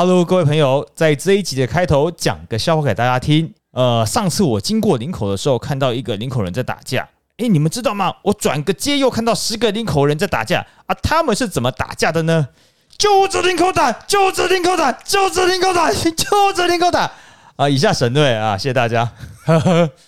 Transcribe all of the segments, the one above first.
Hello，各位朋友，在这一集的开头讲个笑话给大家听。呃，上次我经过林口的时候，看到一个林口人在打架。诶，你们知道吗？我转个街又看到十个林口人在打架啊！他们是怎么打架的呢？就是林口打，就是林口打，就是林口打，就是林口打啊！以下省略啊，谢谢大家。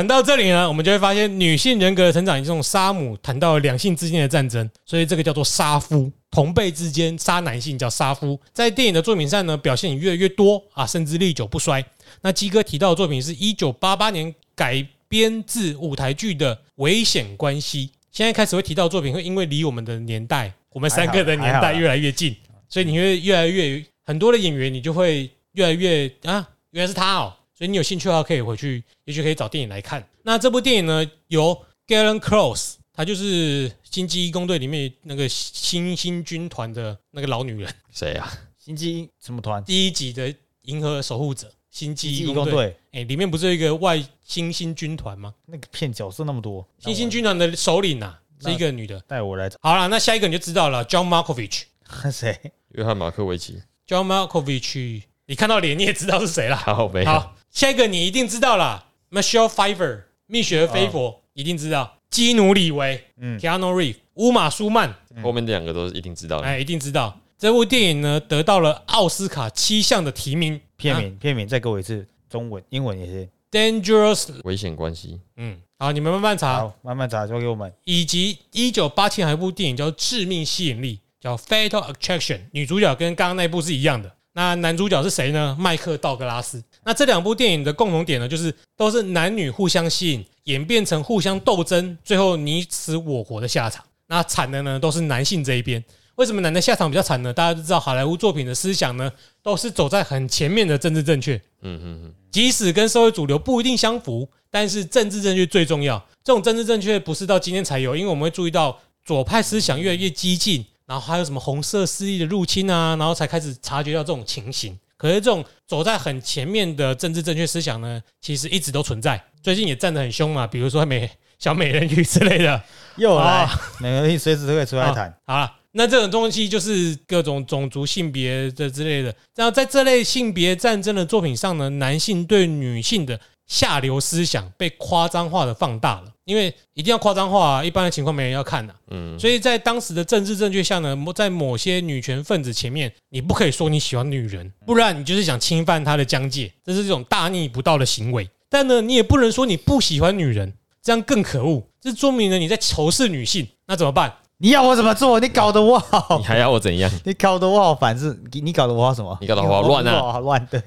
谈到这里呢，我们就会发现女性人格的成长以这种杀母谈到了两性之间的战争，所以这个叫做杀夫，同辈之间杀男性叫杀夫，在电影的作品上呢表现也越来越多啊，甚至历久不衰。那鸡哥提到的作品是一九八八年改编自舞台剧的《危险关系》，现在开始会提到作品，会因为离我们的年代，我们三个的年代越来越近，所以你会越来越很多的演员，你就会越来越啊，原来是他哦。所以你有兴趣的话，可以回去，也许可以找电影来看。那这部电影呢，由 Galen Close，她就是《星际义工队》里面那个星星军团的那个老女人。谁呀？星际什么团？第一集的银河守护者，星际义工队。哎，里面不是有一个外星星军团吗？那个片角色那么多，星星军团的首领啊，是一个女的。带我来。好了，那下一个你就知道了，John Markovich。谁？约翰马克维奇。John Markovich，你看到脸你也知道是谁了。好，没有。下一个你一定知道了，Michelle Pfeiffer，蜜雪儿菲佛一定知道，基努里维，嗯，Keanu Reeves，乌玛舒曼，后面这两个都是一定知道的，哎，一定知道。这部电影呢得到了奥斯卡七项的提名。片名，片名，再给我一次，中文、英文也是。Dangerous，危险关系。嗯，好，你们慢慢查，慢慢查，交给我们。以及一九八七还有一部电影叫《致命吸引力》，叫 Fatal Attraction，女主角跟刚刚那部是一样的。那男主角是谁呢？麦克道格拉斯。那这两部电影的共同点呢，就是都是男女互相吸引，演变成互相斗争，最后你死我活的下场。那惨的呢，都是男性这一边。为什么男的下场比较惨呢？大家都知道，好莱坞作品的思想呢，都是走在很前面的政治正确。嗯嗯嗯。即使跟社会主流不一定相符，但是政治正确最重要。这种政治正确不是到今天才有，因为我们会注意到左派思想越来越激进。然后还有什么红色势力的入侵啊？然后才开始察觉到这种情形。可是这种走在很前面的政治正确思想呢，其实一直都存在。最近也站得很凶嘛，比如说美小美人鱼之类的，又来美人鱼随时都可以出来谈。好了，那这种东西就是各种种族性别的之类的。然后在这类性别战争的作品上呢，男性对女性的。下流思想被夸张化的放大了，因为一定要夸张化，一般的情况没人要看的。嗯，所以在当时的政治正确下呢，在某些女权分子前面，你不可以说你喜欢女人，不然你就是想侵犯她的疆界，这是这种大逆不道的行为。但呢，你也不能说你不喜欢女人，这样更可恶，这说明了你在仇视女性。那怎么办？你要我怎么做？你搞得我好，你还要我怎样？你搞得我好烦，是你搞得我好什么？你搞得我好乱啊，好乱对。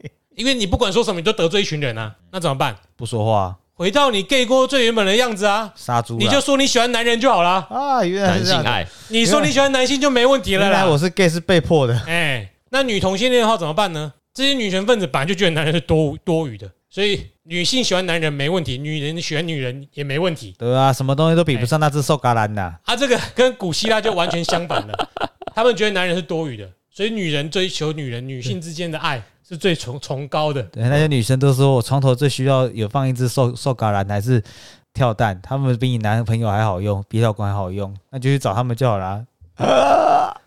因为你不管说什么，你都得罪一群人啊，那怎么办？不说话，回到你 gay 过最原本的样子啊，杀猪，你就说你喜欢男人就好了啊。原来男性爱，你说你喜欢男性就没问题了。原来我是 gay 是被迫的。哎，那女同性恋的话怎么办呢？这些女权分子本来就觉得男人是多多余的，所以女性喜欢男人没问题，女人喜欢女人也没问题。对啊，什么东西都比不上那只瘦嘎兰的。啊，这个跟古希腊就完全相反了，他们觉得男人是多余的，所以女人追求女人，女性之间的爱。是最崇崇高的。对，那些女生都说我床头最需要有放一只瘦瘦嘎兰还是跳蛋，他们比你男朋友还好用，比老公还好用，那就去找他们就好了。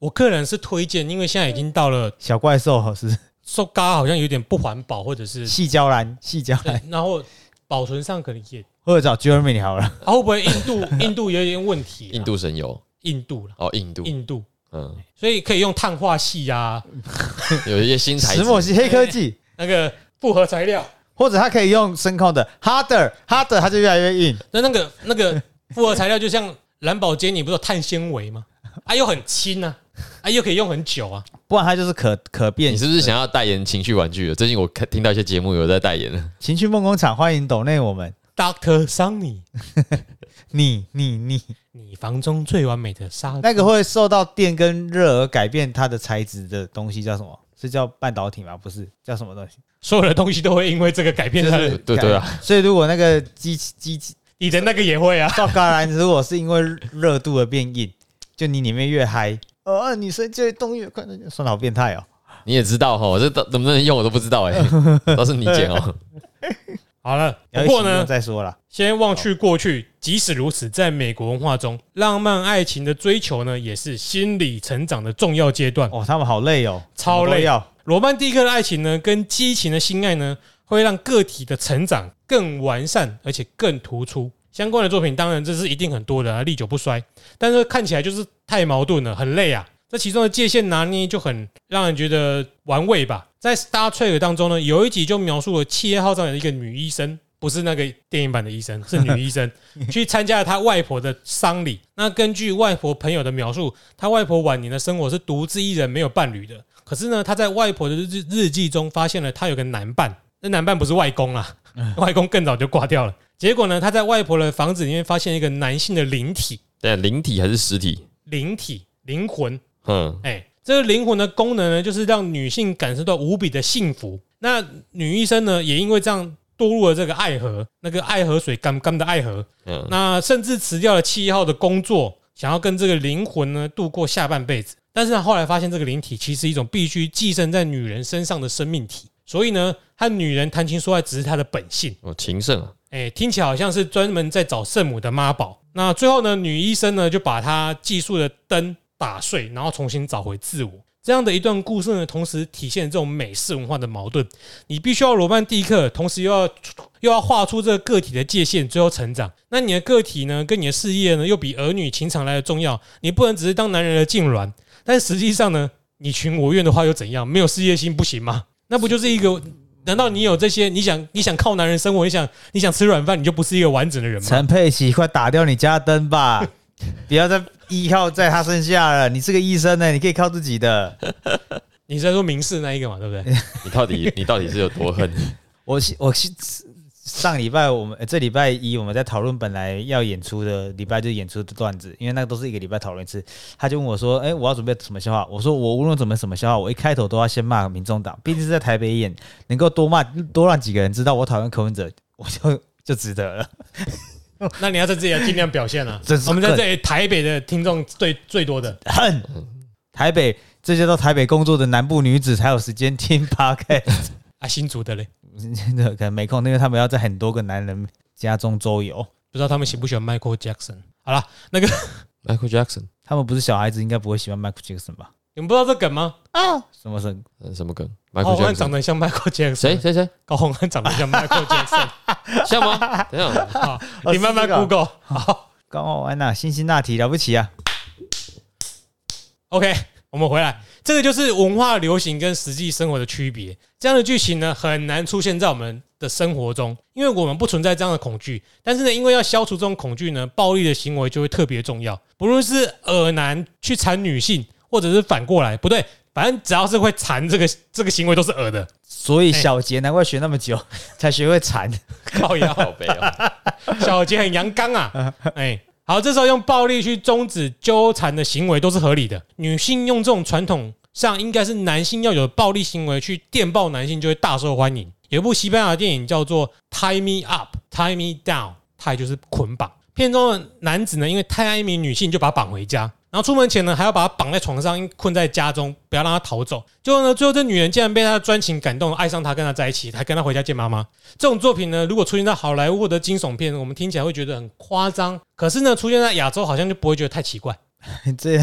我个人是推荐，因为现在已经到了小怪兽是瘦嘎，好像有点不环保，或者是细胶兰细胶兰，然后保存上可能也或者找 Jeremy 好了。会不会印度印度有点问题？印度神油，印度了哦，印度印度。嗯，所以可以用碳化系呀，有一些新材质，石墨烯黑科技，那个复合材料，或者它可以用声控的 harder harder，它就越来越硬。那那个那个复合材料就像蓝宝坚尼，不是有碳纤维吗？啊，又很轻啊，啊，又可以用很久啊，不然它就是可可变。你是不是想要代言情趣玩具？最近我看听到一些节目有在代言了，情趣梦工厂欢迎抖内我们。Doctor Sunny，你你你你房中最完美的沙，那个会受到电跟热而改变它的材质的东西叫什么？是叫半导体吗？不是，叫什么东西？所有的东西都会因为这个改变它的，对对啊，所以如果那个机机器你的那个也会啊。到橄榄，如果是因为热度而变硬，就你里面越嗨，哦，女生就会动越快，那就算好变态哦。你也知道哈，我这到能不能用我都不知道哎，都是你剪哦。好了，不过呢，再说了，先忘去过去，即使如此，在美国文化中，浪漫爱情的追求呢，也是心理成长的重要阶段。哦，他们好累哦，超累什么都要罗曼蒂克的爱情呢，跟激情的性爱呢，会让个体的成长更完善，而且更突出。相关的作品当然这是一定很多的啊，历久不衰。但是看起来就是太矛盾了，很累啊。这其中的界限拿捏就很让人觉得玩味吧。在《Star Trek》当中呢，有一集就描述了企业号上的一个女医生，不是那个电影版的医生，是女医生，去参加了她外婆的丧礼。那根据外婆朋友的描述，她外婆晚年的生活是独自一人，没有伴侣的。可是呢，她在外婆的日日记中发现了她有个男伴，那男伴不是外公啦，外公更早就挂掉了。结果呢，她在外婆的房子里面发现一个男性的灵体，对，灵体还是实体？灵体灵魂，嗯，哎，这个灵魂的功能呢，就是让女性感受到无比的幸福。那女医生呢，也因为这样堕入了这个爱河，那个爱河水干干的爱河，嗯，那甚至辞掉了七一号的工作，想要跟这个灵魂呢度过下半辈子。但是他后来发现，这个灵体其实一种必须寄生在女人身上的生命体，所以呢，和女人谈情说爱只是他的本性。哦，情圣啊，哎，听起来好像是专门在找圣母的妈宝。那最后呢，女医生呢就把她寄宿的灯打碎，然后重新找回自我。这样的一段故事呢，同时体现这种美式文化的矛盾。你必须要罗曼蒂克，同时又要又要画出这个个体的界限，最后成长。那你的个体呢，跟你的事业呢，又比儿女情长来的重要。你不能只是当男人的痉挛，但实际上呢，你情我愿的话又怎样？没有事业心不行吗？那不就是一个？难道你有这些？你想你想靠男人生活？你想你想吃软饭？你就不是一个完整的人吗？陈佩琪，快打掉你家灯吧！不要再依靠在他身下了。你是个医生呢，你可以靠自己的。你是在说明示那一个嘛？对不对？你到底你到底是有多恨？我我上礼拜我们、呃这礼拜一我们在讨论本来要演出的礼拜就演出的段子，因为那个都是一个礼拜讨论一次。他就问我说：“哎、我要准备什么笑话？”我说：“我无论准备什么笑话，我一开头都要先骂民众党，毕竟是在台北演，能够多骂多让几个人知道我讨厌柯文哲，我就就值得了。那你要在这里要尽量表现啊 我们在这里台北的听众最最多的，恨台北，这些到台北工作的南部女子才有时间听 podcast。啊，新竹的嘞，真的可能没空，因为他们要在很多个男人家中周游。不知道他们喜不喜欢 Michael Jackson。好了，那个 Michael Jackson，他们不是小孩子，应该不会喜欢 Michael Jackson 吧？你们不知道这梗吗？啊，什么是？呃什么梗高？Michael 洪安长得像 Michael Jackson，谁？谁谁高洪安长得像 Michael Jackson。像吗？等一下，好，你慢慢 Google。好高傲安娜，辛辛那提了不起啊！，OK，我们回来，这个就是文化流行跟实际生活的区别。这样的剧情呢，很难出现在我们的生活中，因为我们不存在这样的恐惧。但是呢，因为要消除这种恐惧呢，暴力的行为就会特别重要。不论是恶男去缠女性，或者是反过来，不对，反正只要是会缠这个这个行为都是恶的。所以小杰难怪学那么久，才学会缠。靠腰，好悲哦。小杰很阳刚啊，哎。好，这时候用暴力去终止纠缠的行为都是合理的。女性用这种传统上应该是男性要有的暴力行为去电爆男性，就会大受欢迎。有一部西班牙的电影叫做《Tie Me Up, Tie Me Down》，tie 就是捆绑。片中的男子呢，因为太爱一名女性，就把她绑回家，然后出门前呢，还要把她绑在床上，困在家中，不要让她逃走。结果呢，最后这女人竟然被他的专情感动，爱上他，跟他在一起，还跟他回家见妈妈。这种作品呢，如果出现在好莱坞或者惊悚片，我们听起来会觉得很夸张。可是呢，出现在亚洲好像就不会觉得太奇怪。这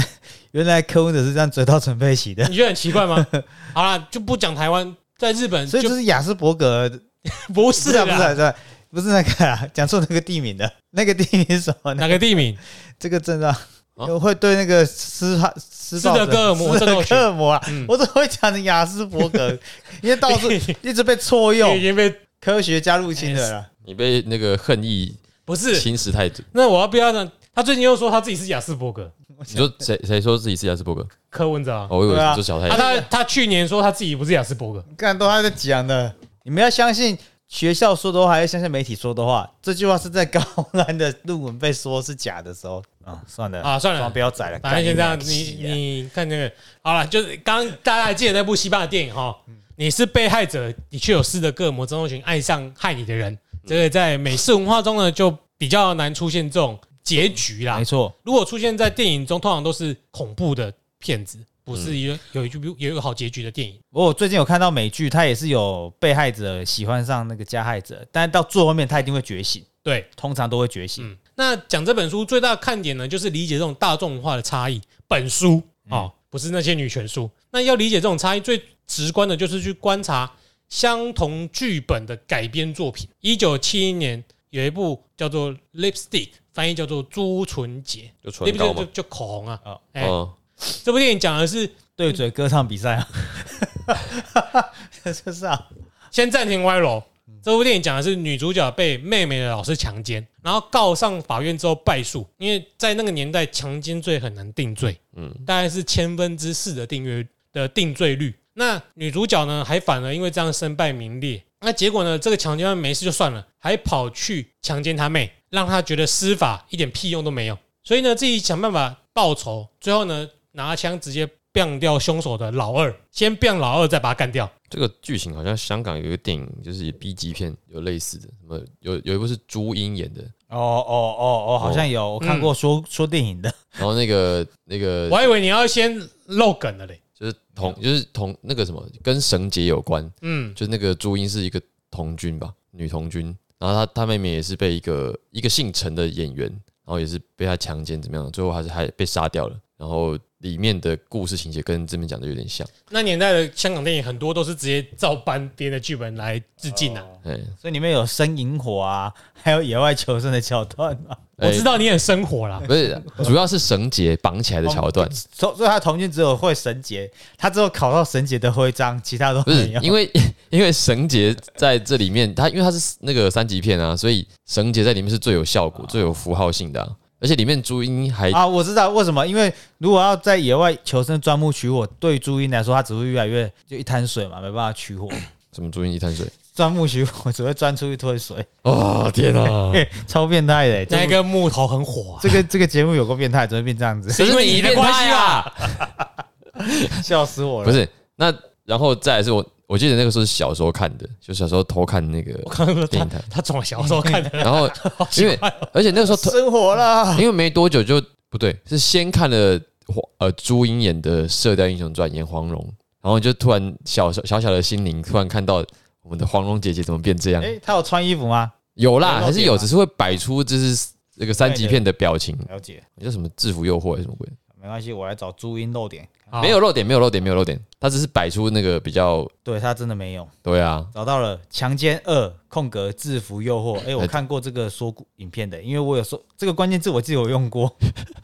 原来柯文哲是这样追到陈佩琪的，你觉得很奇怪吗？好啦，就不讲台湾，在日本所以就这是雅斯伯格，不是是啊，不是啊，不是啊不是那个啊，讲错那个地名的，那个地名是什么呢？哪个地名？这个症状啊会对那个施哈施斯德哥尔摩斯德症候群哥尔摩啊嗯，我怎么会讲成雅斯伯格？因为到处一直被错用已，经被科学家入侵的了。你被那个恨意不是。侵蚀太多。那我要不要呢？他最近又说他自己是雅斯伯格，你说谁谁说自己是雅斯伯格？柯文哲啊。哦，我以为对啊啊，是小太阳。他他去年说他自己不是雅斯伯格，看都还在讲的，你们要相信学校说的话，还要相信媒体说的话。这句话是在高 安的论文被说是假的时候，啊，算了啊算了不要宰了，反正先这样，干你你看这个好了，就是刚刚大家还记得那部西班牙电影哈，你是被害者，的确有斯德哥尔摩症候群爱上害你的人，这个在美式文化中呢就比较难出现这种结局啦。没。错，如果出现在电影中，通常都是恐怖的片子，不是一个有一句有一个好结局的电影。我最近有看到美剧，它也是有被害者喜欢上那个加害者，但是到最后面他一定会觉醒，对，通常都会觉醒。嗯，那讲这本书最大的看点呢，就是理解这种大众文化的差异。本书哦，不是那些女权书。那要理解这种差异，最直观的就是去观察相同剧本的改编作品。一九七一年有一部叫做《Lipstick》，翻译叫做《朱唇洁就》就嘛。就口红啊。哦这部电影讲的是对嘴歌唱比赛啊，就是啊，先暂停歪楼。这部电影讲的是女主角被妹妹的老师强奸，然后告上法院之后败诉，因为在那个年代强奸罪很难定罪，嗯大概是千分之四的定约的定罪率。那女主角呢，还反而因为这样身败名裂。那结果呢，这个强奸犯没事就算了，还跑去强奸他妹，让他觉得司法一点屁用都没有。所以呢，自己想办法报仇，最后呢，拿枪直接 biang 掉凶手的老二，先 biang 老二，再把他干掉。这个剧情好像香港有一个电影，就是 B 级片有类似的，什么有有一部是朱茵演的，哦哦哦哦，好像有我看过说说电影的，然后那个那个我还以为你要先露梗了嘞。就是同就是同那个什么跟绳结有关，嗯，就那个朱茵是一个童军吧，女童军，然后她她妹妹也是被一个一个姓陈的演员，然后也是被他强奸怎么样，最后还是还被杀掉了，然后里面的故事情节跟这边讲的有点像，那年代的香港电影很多都是直接照搬别人的剧本来致敬啊。哦。哎、所以里面有生萤火啊，还有野外求生的桥段嘛。我知道你很生活啦，不是，主要是绳结绑起来的桥段，所所以他童军只有会绳结，他只有考到绳结的徽章，其他都不是没有。因为 因为绳结在这里面，它因为它是那个三级片啊，所以绳结在里面是最有效果、最有符号性的、啊，而且里面朱茵还啊，我知道为什么，因为如果要在野外求生钻木取火，对朱茵来说，它只会越来越就一滩水嘛，没办法取火。什么朱茵一滩水，钻木取火只会钻出一滩水，哦天啊！嘿 超变态的、这那个木头很火啊。这个这个节目有个变态，怎么会变这样子？是因为你的关系啊，笑死我了！不是，那然后再来是我，我记得那个时候是小时候看的，就小时候偷看那个我刚刚说他电影台，他从我小时候看的，然后因为。而且那个时候偷生活啦，因为没多久就不对，是先看了黄呃朱茵演的《射雕英雄传》演黄蓉，然后就突然小小小小的心灵突然看到我们的黄蓉姐姐怎么变这样，哎、她有穿衣服吗？有啦，还是有，只是会摆出就是那个三级片的表情，了解，叫什么制服诱惑还是什么鬼？没关系，我来找朱茵露点。好。没有漏点，没有漏点，没有漏点，他只是摆出那个比较对他真的没有。对啊，找到了强奸二空格制服诱惑。哎、我看过这个说影片的，因为我有说这个关键字我自己有用过。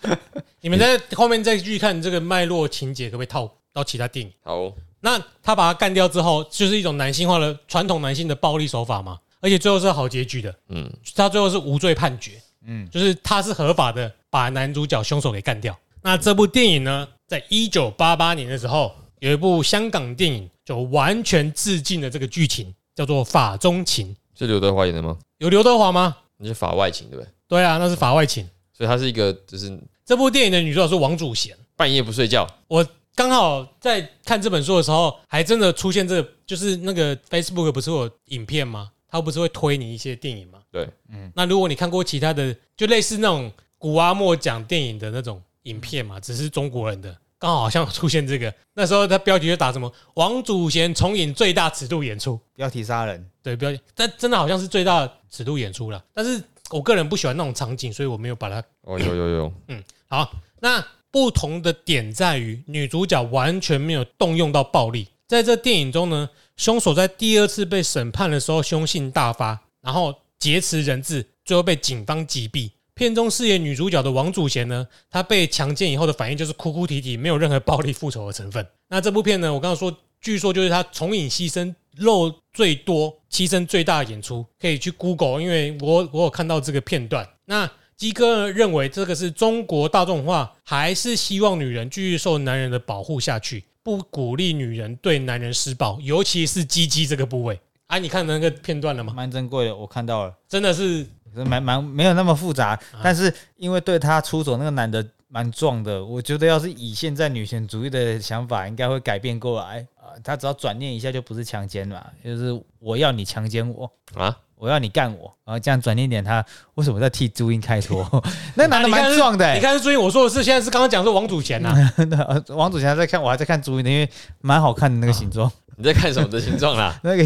你们在后面再去看这个脉络情节，可不可以套到其他电影？好。哦，那他把他干掉之后，就是一种男性化的传统男性的暴力手法嘛，而且最后是好结局的，嗯，他最后是无罪判决，嗯，就是他是合法的把男主角凶手给干掉。那这部电影呢，在一九八八年的时候，有一部香港电影就完全致敬了这个剧情，叫做《法中情》，是刘德华演的吗？有刘德华吗？那是法外情对不对？对啊，那是法外情。所以他是一个就是这部电影的女主角是王祖贤。半夜不睡觉，我刚好在看这本书的时候，还真的出现这个，就是那个 Facebook 不是有影片吗？它不是会推你一些电影吗？对，嗯那如果你看过其他的，就类似那种古阿莫讲电影的那种影片嘛，只是中国人的，刚好好像出现这个。那时候他标题就打什么“王祖贤重演最大尺度演出标题杀人，”，对标题，但真的好像是最大尺度演出了。但是我个人不喜欢那种场景，所以我没有把它哦有有有，嗯好，那不同的点在于，女主角完全没有动用到暴力。在这电影中呢，凶手在第二次被审判的时候凶性大发，然后劫持人质，最后被警方击毙。片中饰演女主角的王祖贤呢，她被强奸以后的反应就是哭哭啼啼，没有任何暴力复仇的成分。那这部片呢，我刚刚说，据说就是她重影牺牲肉最多、牺牲最大的演出，可以去 Google，因为我我有看到这个片段。那基哥认为这个是中国大众化，还是希望女人继续受男人的保护下去，不鼓励女人对男人施暴，尤其是鸡鸡这个部位。啊，你看那个片段了吗？蛮珍贵的，我看到了。真的是蛮蛮没有那么复杂，但是因为对他出手那个男的蛮壮的，我觉得要是以现在女权主义的想法，应该会改变过来啊、他只要转念一下，就不是强奸嘛，就是我要你强奸我。啊，我要你干我，然后这样转念点，他为什么在替朱茵开脱？那男的蛮壮的、欸，你看是注意我说的是，现在是刚刚讲说王祖贤呐，啊王祖贤还在看，我还在看朱茵的，因为蛮好看的那个形状，你在看什么的形状啦？那个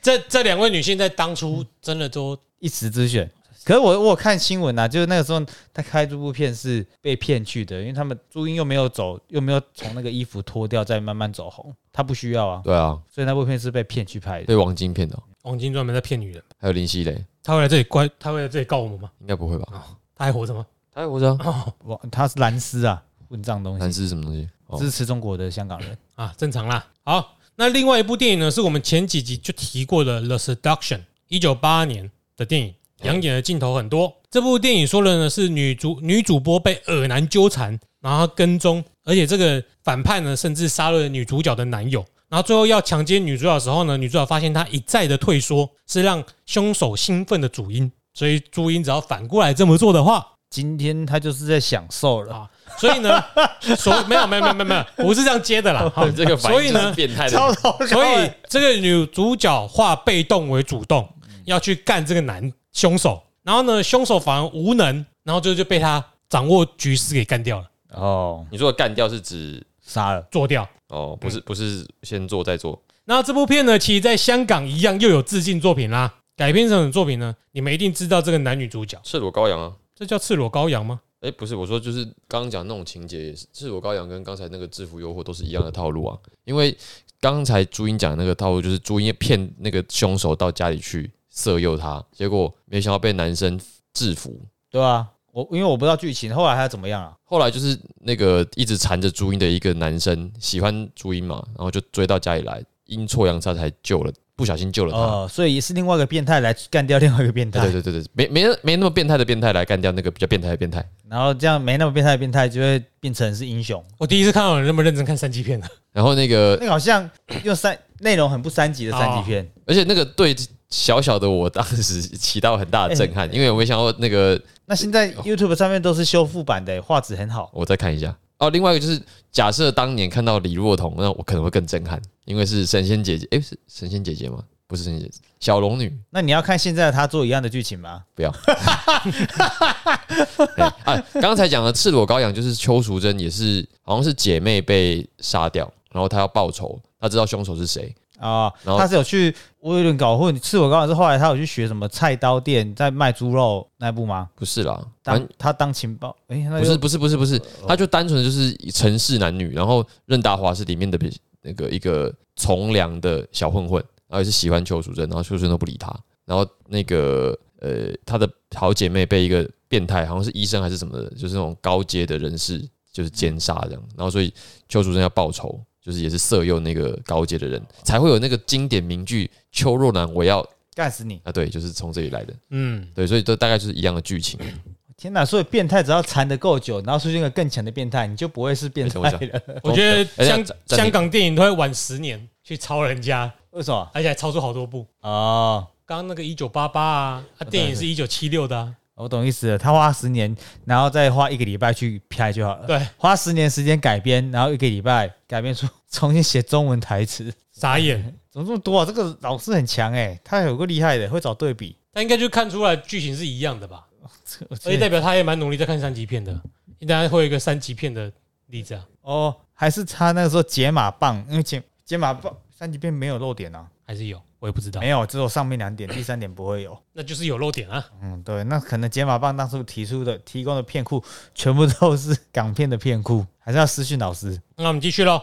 这这两位女性在当初真的都一时之选。可是我我有看新闻啊，就是那个时候他开这部片是被骗去的，因为他们朱茵又没有走，又没有从那个衣服脱掉再慢慢走红，他不需要啊，对啊，所以那部片是被骗去拍的。被王晶骗的哦，王晶专门在骗女人，还有林熙蕾，他会来这里关，他会来这里告我们吗？应该不会吧？他还活着吗？他还活着啊？哇，他是蓝丝啊，混账东男西，是什么东西？哦，支持中国的香港人。啊，正常啦。好，那另外一部电影呢，是我们前几集就提过的《The Seduction》，一九八二年的电影，养眼的镜头很多。这部电影说的呢是女主女主播被恶男纠缠，然后跟踪，而且这个反派呢甚至杀了女主角的男友。然后最后要强奸女主角的时候呢，女主角发现她一再的退缩是让凶手兴奋的主因，所以朱茵只要反过来这么做的话，今天他就是在享受了，啊，所以呢，所没有没有没有没有没有，不是这样接的啦。好 这个反应所以呢变态的，所以这个女主角化被动为主动，要去干这个男凶手，然后呢，凶手反而无能，然后就就被他掌握局势给干掉了，哦，你说的干掉是指杀了。做掉。哦，不是不是先做再做，那这部片呢，其实在香港一样又有致敬作品啦，改编成的作品呢，你们一定知道这个男女主角，赤裸羔羊啊。这叫赤裸羔羊吗？哎，不是，我说就是刚刚讲那种情节也是，赤裸羔羊跟刚才那个制服诱惑都是一样的套路啊。因为刚才朱茵讲的那个套路，就是朱茵骗那个凶手到家里去色诱他，结果没想到被男生制服。对啊，我因为我不知道剧情，后来他怎么样啊？后来就是那个一直缠着朱茵的一个男生喜欢朱茵嘛，然后就追到家里来，阴错阳差才救了，不小心救了他。哦，所以是另外一个变态来干掉另外一个变态，对对对对，没没没那么变态的变态来干掉那个比较变态的变态。然后这样没那么变态的变态就会变成是英雄。我第一次看到有人那么认真看三级片的，然后那个那个好像用三内容很不三级的三级片，而且那个对小小的我当时起到很大的震撼，因为我没想到那个那现在 YouTube 上面都是修复版的，画质很好。我再看一下哦。另外一个就是，假设当年看到李若彤，那我可能会更震撼，因为是神仙姐姐，诶，是神仙姐姐吗？不是神仙姐姐，小龙女。那你要看现在的他做一样的剧情吗？不要。哎啊，刚才讲的赤裸羔羊就是邱淑贞，也是好像是姐妹被杀掉，然后她要报仇，她知道凶手是谁，啊、然后他是有去，我有点搞混。赤裸羔羊是后来他有去学什么菜刀店，在卖猪肉那一部吗？不是啦，当他当情报，哎、那不是不是不是不是，他就单纯的就是城市男女，然后任达华是里面的那个一个从良的小混混，然后也是喜欢邱淑贞，然后邱淑贞都不理他，然后那个呃他的好姐妹被一个变态，好像是医生还是什么的，就是那种高阶的人士就是奸杀这样，然后所以邱淑贞要报仇，就是也是色诱那个高阶的人，才会有那个经典名句“邱若男我要干死你！”啊，对，就是从这里来的，嗯，对，所以都大概就是一样的剧情。天哪！所以变态只要缠得够久，然后出现一个更强的变态，你就不会是变态了。我觉得哎香香港电影都会晚十年去抄人家，为什么？而且还抄出好多部。哦，刚刚那个一九八八啊，他电影是一九七六的啊，我懂意思了。他花十年，然后再花一个礼拜去拍就好了。对，花十年时间改编，然后一个礼拜改编出重新写中文台词，傻眼。怎么这么多啊？这个老师很强哎、他有个厉害的，会找对比。他应该就看出来剧情是一样的吧，这而且代表他也蛮努力在看三级片的，应该会有一个三级片的例子啊，哦，还是他那个时候解码棒，因为解解码棒三级片没有漏点啊，还是有，我也不知道没，有，只有上面两点，第三点不会有。那就是有漏点啊。嗯，对，那可能解码棒当初提出的提供的片库全部都是港片的片库，还是要私讯老师。那我们继续喽。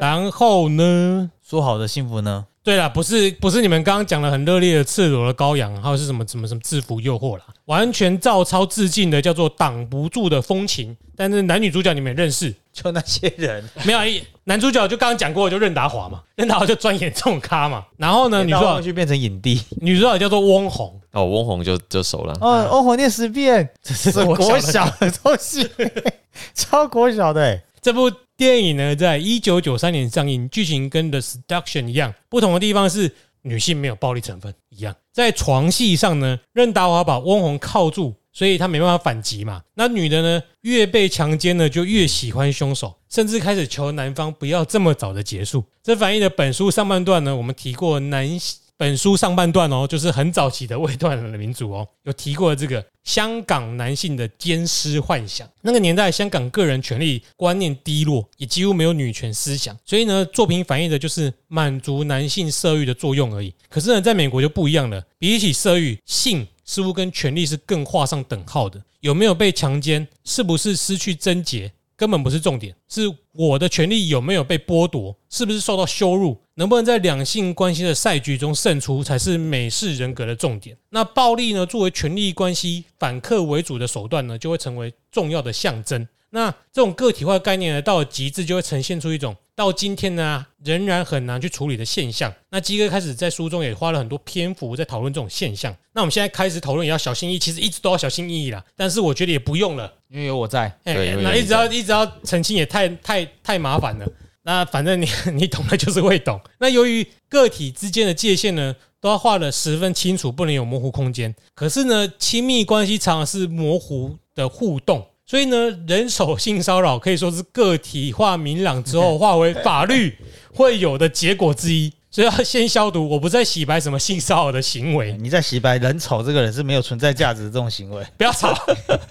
然后呢？说好的幸福呢？对了，不是不是你们刚刚讲的很热烈的赤裸的羔羊，还有是什么什么什么制服诱惑啦，完全照抄致敬的叫做挡不住的风情。但是男女主角你们也认识，就那些人，没有一男主角就刚刚讲过，就任达华嘛，任达华就专演这种咖嘛。然后呢，女主角到后面去变成影帝。女主角叫做翁虹，哦，翁虹就就熟了。哦，翁虹念十遍，这是国国小小的东西，超国小的、欸。这部电影呢，在一九九三年上映，剧情跟《The Seduction》一样，不同的地方是女性没有暴力成分一样。在床戏上呢，任达华把翁虹铐住，所以他没办法反击嘛。那女的呢，越被强奸呢，就越喜欢凶手，甚至开始求男方不要这么早的结束。这反映的本书上半段呢，我们提过男本书上半段哦，就是很早期的未断的民主哦，有提过这个香港男性的奸尸幻想。那个年代，香港个人权利观念低落，也几乎没有女权思想，所以呢，作品反映的就是满足男性色欲的作用而已。可是呢，在美国就不一样了，比起色欲，性似乎跟权力是更画上等号的。有没有被强奸，是不是失去贞洁？根本不是重点，是我的权利有没有被剥夺，是不是受到羞辱，能不能在两性关系的赛局中胜出，才是美式人格的重点。那暴力呢，作为权力关系反客为主的手段呢，就会成为重要的象征。那这种个体化概念呢，到了极致，就会呈现出一种到今天呢仍然很难去处理的现象。那基哥开始在书中也花了很多篇幅在讨论这种现象。那我们现在开始讨论也要小心翼翼，其实一直都要小心翼翼啦。但是我觉得也不用了。因为有我在，那一直要一直要澄清也太太太麻烦了。那反正你 你懂的就是会懂。那由于个体之间的界限呢，都要画的十分清楚，不能有模糊空间。可是呢，亲密关系常常是模糊的互动，所以呢，人手性骚扰可以说是个体化明朗之后 化为法律会有的结果之一。所以要先消毒，我不再洗白什么性骚扰的行为。你在洗白人丑这个人是没有存在价值的这种行为。不要吵，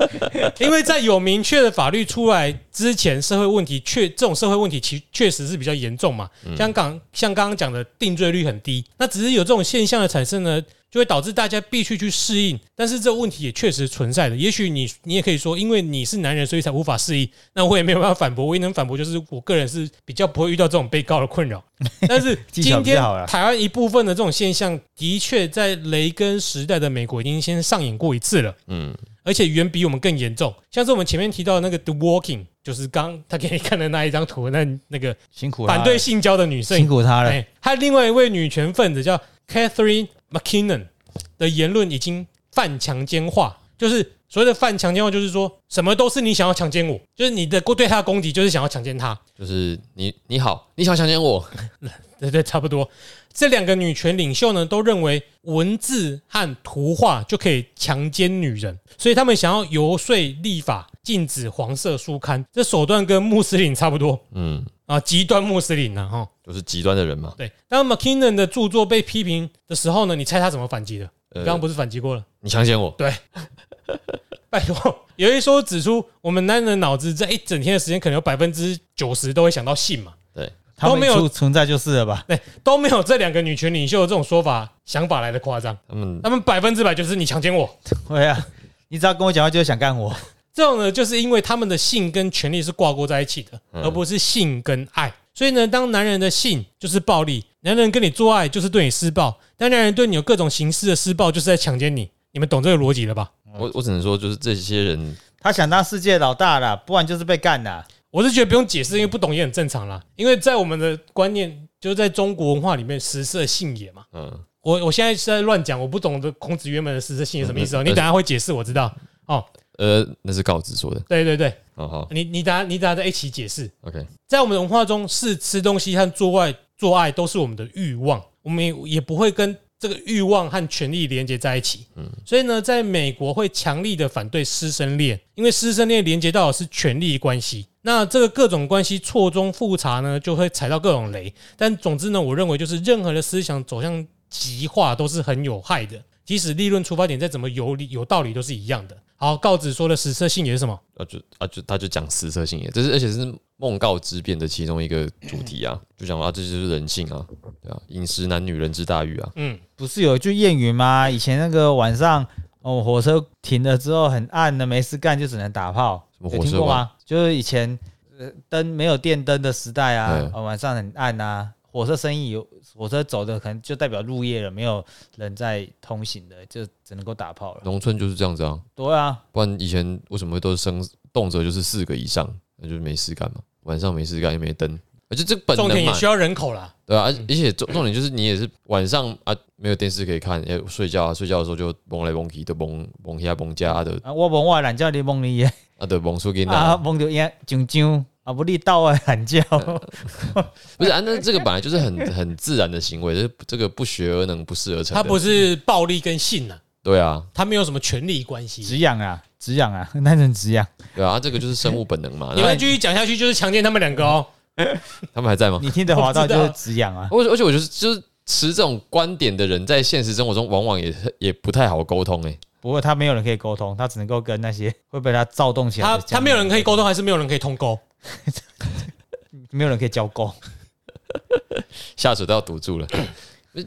因为在有明确的法律出来之前，社会问题确这种社会问题其确实是比较严重嘛。香港像刚刚讲的定罪率很低，那只是有这种现象的产生呢，就会导致大家必须去适应。但是这个问题也确实存在的。也许你你也可以说，因为你是男人，所以才无法适应。那我也没有办法反驳，唯一能反驳就是我个人是比较不会遇到这种被告的困扰。但是今天台湾一部分的这种现象，的确在雷根时代的美国已经先上演过一次了。嗯，而且远比我们更严重。像是我们前面提到的那个 The Walking，就是刚他给你看的那一张图，那那个辛苦了反对性交的女生辛，苦他了。哎，还有另外一位女权分子叫 Catherine McKinnon 的言论已经犯强奸化，就是所谓的犯强奸化，就是说什么都是你想要强奸我，就是你的对他的攻击就是想要强奸他，就是你你好，你想强奸我，对对，差不多。这两个女权领袖呢，都认为文字和图画就可以强奸女人，所以他们想要游说立法禁止黄色书刊。这手段跟穆斯林差不多嗯，啊，极端穆斯林呢，哈。就是极端的人嘛。对，当 McKinnon 的著作被批评的时候呢，你猜他怎么反击的？呃刚刚不是反击过了？你强奸我，对 拜托，有一说指出，我们男人的脑子在一整天的时间，可能有百分之九十都会想到性嘛，对，他们都没有存存在就是了吧？对，都没有这两个女权领袖的这种说法想法来的夸张。他们他们百分之百就是你强奸我，对啊，你只要跟我讲话，就是想干我。这种呢，就是因为他们的性跟权力是挂钩在一起的，嗯而不是性跟爱。所以呢，当男人的性就是暴力，男人跟你做爱就是对你施暴，当男人对你有各种形式的施暴，就是在强奸你。你们懂这个逻辑了吧？我我只能说，就是这些人，他想当世界老大了，不然就是被干啦。我是觉得不用解释，因为不懂也很正常啦。因为在我们的观念，就是在中国文化里面，食色性也嘛。嗯，我我现在是在乱讲，我不懂得孔子原本的食色性也什么意思哦。嗯 你等下会解释，我知道。哦，呃，那是告知说的。对对对，好好你你等下你等下再一起解释。，OK，在我们的文化中，是吃东西和做爱做爱都是我们的欲望，我们也也不会跟这个欲望和权力连接在一起。嗯所以呢，在美国会强力的反对师生恋，因为师生恋连接到的是权力关系。那这个各种关系错综复杂呢，就会踩到各种雷。但总之呢，我认为就是任何的思想走向极化都是很有害的，即使利润出发点再怎么有理有道理，都是一样的。好，告子说的实色性也是什么？啊就啊就他就讲实色性也，这是而且是梦告之辩的其中一个主题啊，就讲啊这就是人性啊，对啊，饮食男女人之大欲啊，嗯，不是有一句谚语吗？以前那个晚上哦，火车停了之后很暗的，没事干就只能打炮，什么有火车晚听过吗？就是以前呃灯没有电灯的时代啊嗯，哦晚上很暗啊，火车生意有火车走的可能就代表入夜了，没有人在通行的，就只能够打炮了。农村就是这样子啊，对啊，不然以前为什么都是生动辄就是四个以上，那就是没事干嘛，晚上没事干又没灯，而且这本重点也需要人口啦。对啊，而而且重重点就是你也是晚上啊没有电视可以看，要睡觉啊，睡觉的时候就蒙来蒙去，都蒙蒙下蒙家的。啊我蒙我懒觉你蒙你耶，啊的蒙出给啊那，蒙着烟炯炯，啊，不立到外喊叫，不是啊，那这个本来就是很很自然的行为，这这个不学而能，不事而成的。它不是暴力跟性啊，对啊，他没有什么权利关系。止痒啊，止痒啊，男人止痒。对啊，这个就是生物本能嘛。你们继续讲下去就是强奸他们两个哦。他们还在吗？你听得滑到就是止痒啊。而且而且我觉得就是持这种观点的人，在现实生活中往往也也不太好沟通诶。不过他没有人可以沟通，他只能够跟那些会被他躁动起来他。他没有人可以沟通，还是没有人可以通沟？没有人可以交沟，下水都要堵住了。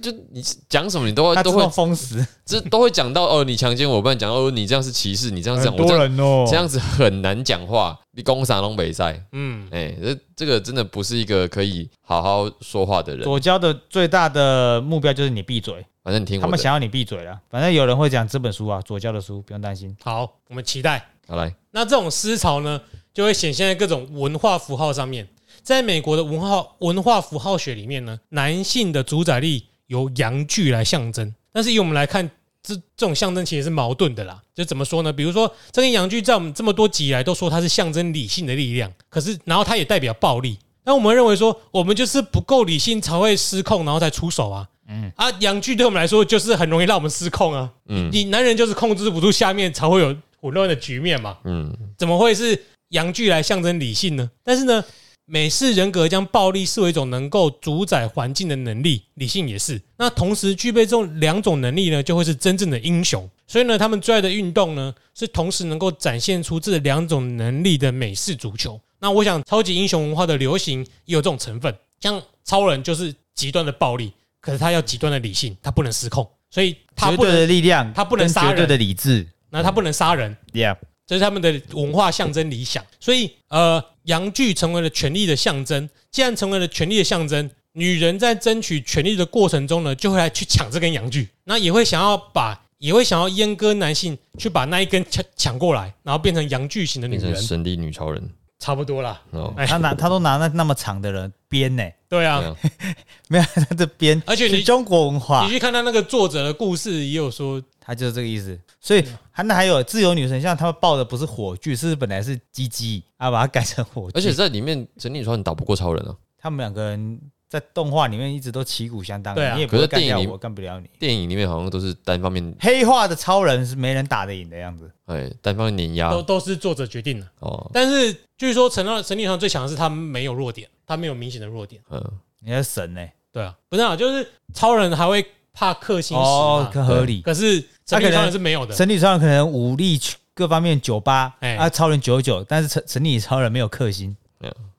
就你讲什么，你都会都会封死。这都会讲到哦，你强奸我，不然讲哦，你这样是歧视，你这样讲，很多我这样人哦，这样子很难讲话。你攻啥东北赛，嗯，哎，这这个真的不是一个可以好好说话的人。左交的最大的目标就是你闭嘴，反正你听我的，他们想要你闭嘴了。反正有人会讲这本书啊，左交的书，不用担心。好，我们期待。好来，那这种思潮呢，就会显现在各种文化符号上面。在美国的文化文化符号学里面呢，男性的主宰力由阳具来象征，但是以我们来看，这这种象征其实是矛盾的啦。就怎么说呢？比如说，这根阳具在我们这么多集以来都说它是象征理性的力量，可是然后它也代表暴力。那我们认为说，我们就是不够理性才会失控，然后才出手啊。嗯啊，阳具对我们来说就是很容易让我们失控啊。嗯你男人就是控制不住下面才会有混乱的局面嘛。嗯，怎么会是阳具来象征理性呢？但是呢，美式人格将暴力视为一种能够主宰环境的能力，理性也是。那同时具备这种两种能力呢，就会是真正的英雄。所以呢，他们最爱的运动呢，是同时能够展现出这两种能力的美式足球。那我想，超级英雄文化的流行也有这种成分，像超人就是极端的暴力，可是他要极端的理性，他不能失控，所以他绝对的，力量，他不能杀人绝对的理智。那他不能杀人。Yeah，这是他们的文化象征理想。所以，呃，阳具成为了权力的象征。既然成为了权力的象征，女人在争取权力的过程中呢，就会来去抢这根阳具，那也会想要把，也会想要阉割男性，去把那一根抢抢过来，然后变成阳具型的女人，变成神力女超人差不多啦。哦，哎他拿 他都拿那那么长的人编呢，对啊，对啊 没有他的编，而且你是中国文化你，去看他那个作者的故事，也有说，他就是这个意思。所以还那还有自由女神像他们抱的不是火炬，是本来是鸡鸡啊，把它改成火炬。而且在里面神力女超人打不过超人啊。他们两个人在动画里面一直都旗鼓相当，对啊。你也不可是电影里会干掉我，干不了你。电影里面好像都是单方面，黑化的超人是没人打得赢的样子，哎，单方面碾压。都都是作者决定的。哦，但是据说神到神力上最强的是他没有弱点，他没有明显的弱点。嗯，你是神呢、对啊，不是啊，就是超人还会怕克星石哦嘛，，可合理。可是神力超人是没有的。神力超人可能武力各方面九八，哎。啊，超人九九，但是神神力超人没有克星，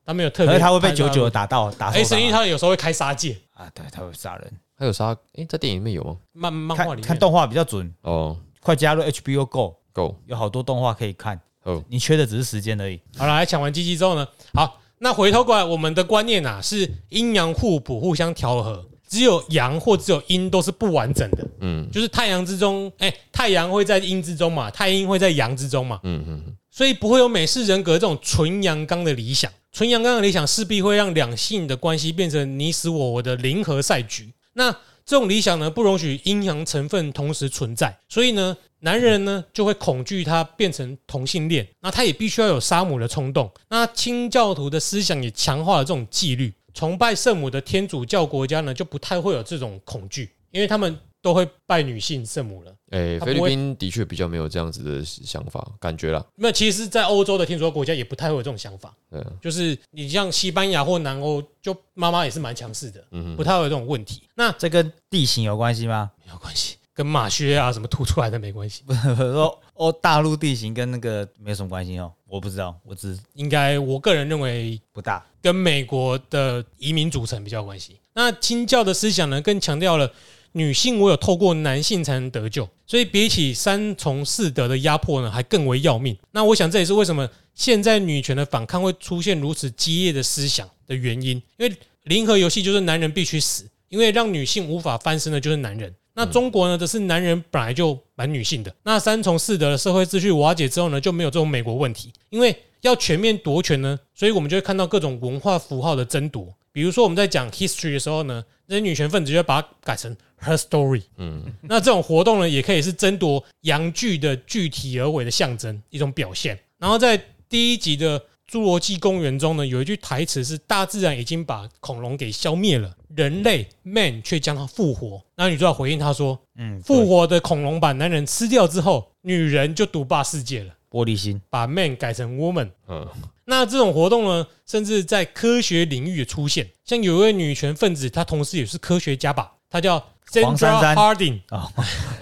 他没有特别，可是他会被九九打到打受哎，伤神力超人有时候会开杀戒，啊，对，他会杀人。他有杀，哎，在电影里面有吗？漫漫画里面。看看动画比较准，哦，快加入 HBO Go，，Go，有好多动画可以看，哦，你缺的只是时间而已。好了，来抢完鸡鸡之后呢，好，那回头过来，我们的观念啊是阴阳互补，互相调和，只有阳或只有阴都是不完整的，嗯。就是太阳之中，哎，太阳会在阴之中嘛，太阴会在阳之中嘛，嗯嗯，所以不会有美式人格这种纯阳刚的理想。纯阳刚的理想势必会让两性的关系变成你死我活的零和赛局。那这种理想呢，不容许阴阳成分同时存在，所以呢，男人呢就会恐惧他变成同性恋，那他也必须要有杀母的冲动。那清教徒的思想也强化了这种纪律，崇拜圣母的天主教国家呢就不太会有这种恐惧，因为他们都会拜女性圣母了。哎，菲律宾的确比较没有这样子的想法，感觉啦，那其实，在欧洲的天主教国家也不太会有这种想法。对，就是你像西班牙或南欧，就妈妈也是蛮强势的，嗯不太会有这种问题。那这跟地形有关系吗？没有关系，跟马靴啊什么凸出来的没关系。不 是说哦，大陆地形跟那个没有什么关系哦，我不知道，我只应该我个人认为不大。跟美国的移民组成比较有关系。那清教的思想呢，更强调了女性唯有透过男性才能得救，所以比起三从四德的压迫呢，还更为要命。那我想这也是为什么现在女权的反抗会出现如此激烈的思想的原因，因为零和游戏就是男人必须死，因为让女性无法翻身的就是男人。那中国呢，则是男人本来就蛮女性的。那三从四德的社会秩序瓦解之后呢，就没有这种美国问题，因为要全面夺权呢，所以我们就会看到各种文化符号的争夺。比如说我们在讲 history 的时候呢，那些女权分子就把它改成 her story。嗯，那这种活动呢，也可以是争夺阳具的具体而为的象征，一种表现。然后在第一集的侏罗纪公园》中呢，有一句台词是：“大自然已经把恐龙给消灭了，人类 man 却将它复活。”那女主角回应他说嗯，：“复活的恐龙把男人吃掉之后，女人就独霸世界了，玻璃心，把 man 改成 woman。”嗯，那这种活动呢，甚至在科学领域也出现。像有一位女权分子，她同时也是科学家吧，她叫 Sandra 珊 Harding。哦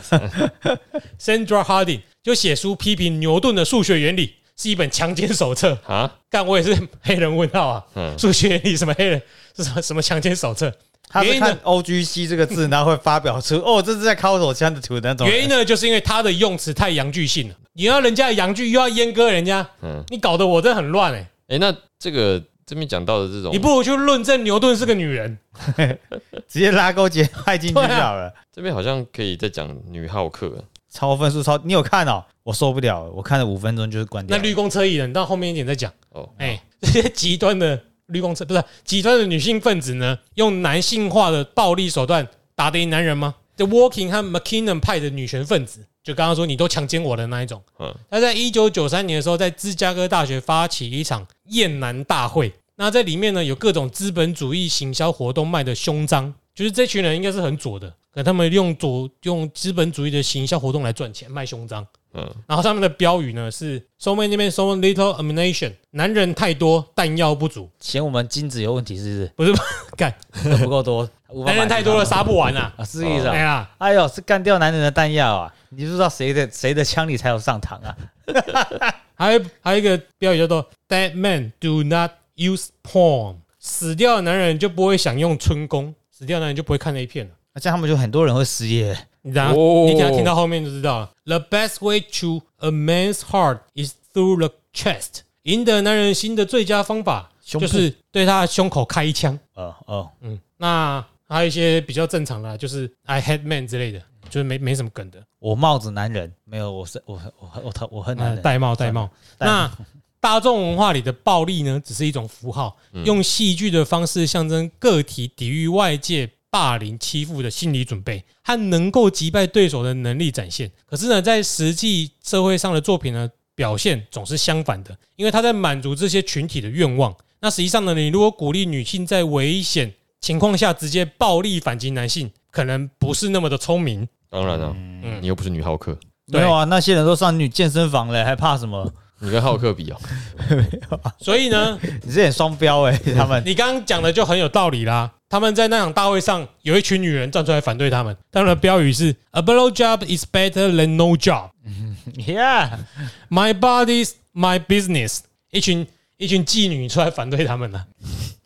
Sandra Harding 就写书批评牛顿的数学原理，是一本强奸手册。啊，干，我也是黑人问号啊！嗯，数学原理什么黑人是什么什么强奸手册？原因呢他是看 O G C 这个字，然后会发表出哦，这是在敲手枪的图的那种。原因呢，就是因为他的用词太洋剧性了。你要人家的洋剧，又要阉割人家，嗯你搞得我这很乱哎、哎，那这个这边讲到的这种你，不如去论证牛顿是个女人。直接拉勾结派进去就好了。这边好像可以再讲女浩克，超分数超，你有看哦？我受不了了，我看了五分钟就是关掉。那绿公车艺人到后面一点再讲。哦，哎、这些极端的绿公车不是极端的女性分子呢，用男性化的暴力手段打得赢男人吗？The Walking 和 McKinnon 派的女权分子，就刚刚说你都强奸我的那一种。嗯他在一九九三年的时候，在芝加哥大学发起一场厌男大会。那在里面呢，有各种资本主义行销活动卖的胸章，就是这群人应该是很左的，可他们用左用资本主义的行销活动来赚钱，卖胸章。嗯，然后上面的标语呢是 “so many men, so little ammunition”，男人太多，弹药不足。嫌我们精子有问题是不是？不是 干，不够多，男人太多了，杀不完啊！啊，是意思啊。哎呀，哎呦，是干掉男人的弹药啊！你就知道谁的谁的枪里才有上膛啊？还有还有一个标语叫做 “Dead men do not use porn”，死掉的男人就不会想用春宫，死掉的男人就不会看那一片了。那这样他们就很多人会失业。你等下，哦你等下听到后面就知道了。The best way to a man's heart is through the chest。赢得男人心的最佳方法就是对他的胸口开一枪。哦哦，嗯，那还有一些比较正常的啊，就是 I hate man 之类的，就是没没什么梗的。我帽子男人没有，我是我我我我我恨男呃，人。戴帽戴帽。那大众文化里的暴力呢，只是一种符号，用戏剧的方式象征个体抵御外界霸凌欺负的心理准备和能够击败对手的能力展现。可是呢，在实际社会上的作品呢，表现总是相反的，因为他在满足这些群体的愿望。那实际上呢，你如果鼓励女性在危险情况下直接暴力反击男性，可能不是那么的聪明。当然了，嗯你又不是女浩克，没有啊，那些人都上女健身房了，还怕什么？你跟浩克比哦，所以呢，你这点双标哎，他们你刚刚讲的就很有道理啦。他们在那场大会上有一群女人站出来反对他们，他们的标语是 “A blow job is better than no job”。Yeah，My body's my business。一群一群妓女出来反对他们了。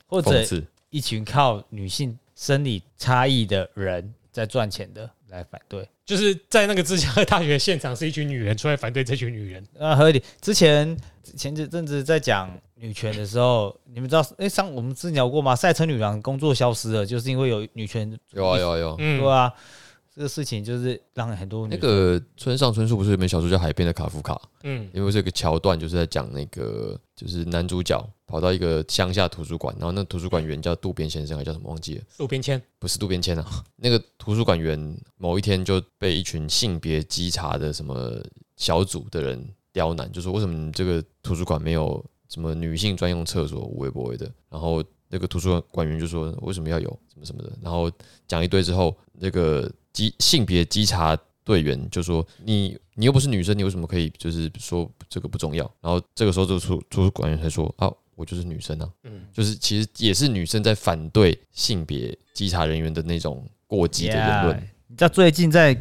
或者讽刺，一群靠女性生理差异的人在赚钱的来反对，就是在那个芝加哥大学现场，是一群女人出来反对这群女人。啊，合理。之前前几阵子在讲女权的时候，你们知道，哎、上我们之前聊过吗？赛车女郎工作消失了，就是因为有女权，有啊有啊有啊。嗯对，啊，这个事情就是让很多那个村上春树不是有一本小说叫《海边的卡夫卡》，嗯因为这个桥段就是在讲那个，就是男主角跑到一个乡下图书馆，然后那图书馆员叫渡边先生，还叫什么忘记了，渡边谦。不是渡边谦啊。那个图书馆员某一天就被一群性别稽查的什么小组的人刁难，就说为什么你这个图书馆没有什么女性专用厕所，无微不微的。然后那个图书馆员就说为什么要有什么什么的，然后讲一堆之后，那个稽性别稽查队员就说你你又不是女生，你为什么可以就是说这个不重要？然后这个时候这个图图书馆员才说啊，我就是女生啊，嗯，就是其实也是女生在反对性别稽查人员的那种过激的言论。你知道最近在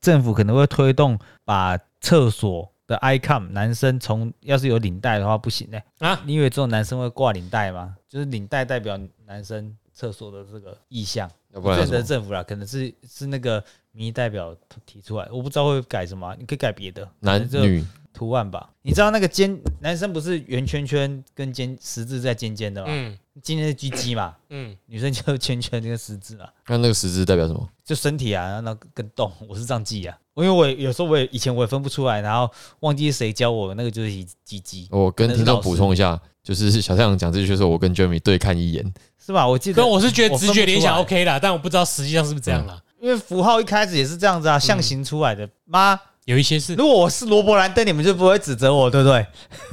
政府可能会推动把厕所的 icon 男生从要是有领带的话不行呢、啊你以为这种男生会挂领带吗？就是领带代表男生厕所的这个意向，不然要什么得政府啦，可能是是那个民意代表提出来，我不知道会改什么啊，你可以改别的男女图案吧。你知道那个尖男生不是圆圈圈跟尖十字在尖尖的吗？嗯尖尖是鸡鸡嘛，嗯，女生就圈圈跟十字嘛。那那个十字代表什么？就身体啊，然后跟动，我是这样记啊。因为我有时候我也以前我也分不出来，然后忘记谁教我，那个就是鸡鸡，我跟听众补充一下，就是小太阳讲这句的时候，我跟 Jeremy 对看一眼，是吧？我记得但，我是觉得直觉联想 OK 啦，但我不知道实际上是不是这样啦。因为符号一开始也是这样子啊，象形出来的。妈，有一些是如果我是罗伯兰登，你们就不会指责我，对不对？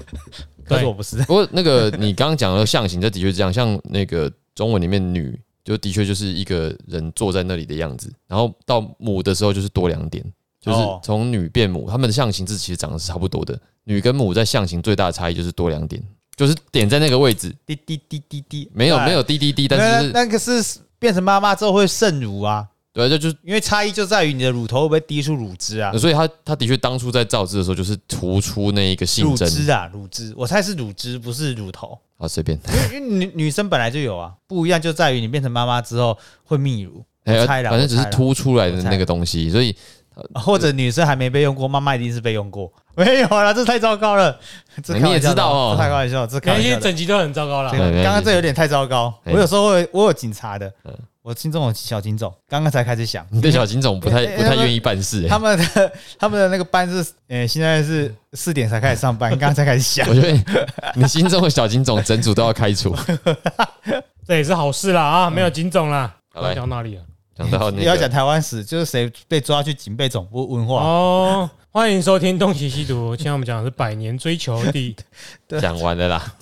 可是我不是。不过那个你刚刚讲的象形，这的确是这样，像那个中文里面女，就的确就是一个人坐在那里的样子，然后到母的时候就是多两点，就是哦。从女变母，他们的象形字其实长得是差不多的，女跟母在象形最大的差异就是多两点，就是点在那个位置，滴滴滴滴滴，没有哎。没有滴滴滴，但是是那个是变成妈妈之后会渗乳啊，对，这就是。因为差异就在于你的乳头会不会滴出乳汁啊？所以他他的确当初在造字的时候，就是突出那一个性乳征汁啊，乳汁，我猜是乳汁，不是乳头。啊，随便，因为因为女女生本来就有啊，不一样就在于你变成妈妈之后会泌乳，我哎猜啦，反正只是凸出来的那个东西，所以或者女生还没被用过，妈妈一定是被用过。没有啦，这太糟糕了。这你也开玩笑的知道哦这开玩笑，这开感觉玩笑的。整集都很糟糕了这。对个刚刚这有点太糟糕。哎我有时候会，我有警察的嗯，我心中有小警总，刚刚才开始想，你对小警总不太不太愿意办事、欸。他们的 他们的那个班是，呃，现在是四点才开始上班，刚刚才开始想我。觉得你心中的小警总整组都要开除。这也是好事啦啊，没有警总啦。好来讲到哪里了？讲到那要讲，台湾史，就是谁被抓去警备总部问话。哦，欢迎收听《东邪西毒》。今天我们讲的是百年追求第对讲完了啦，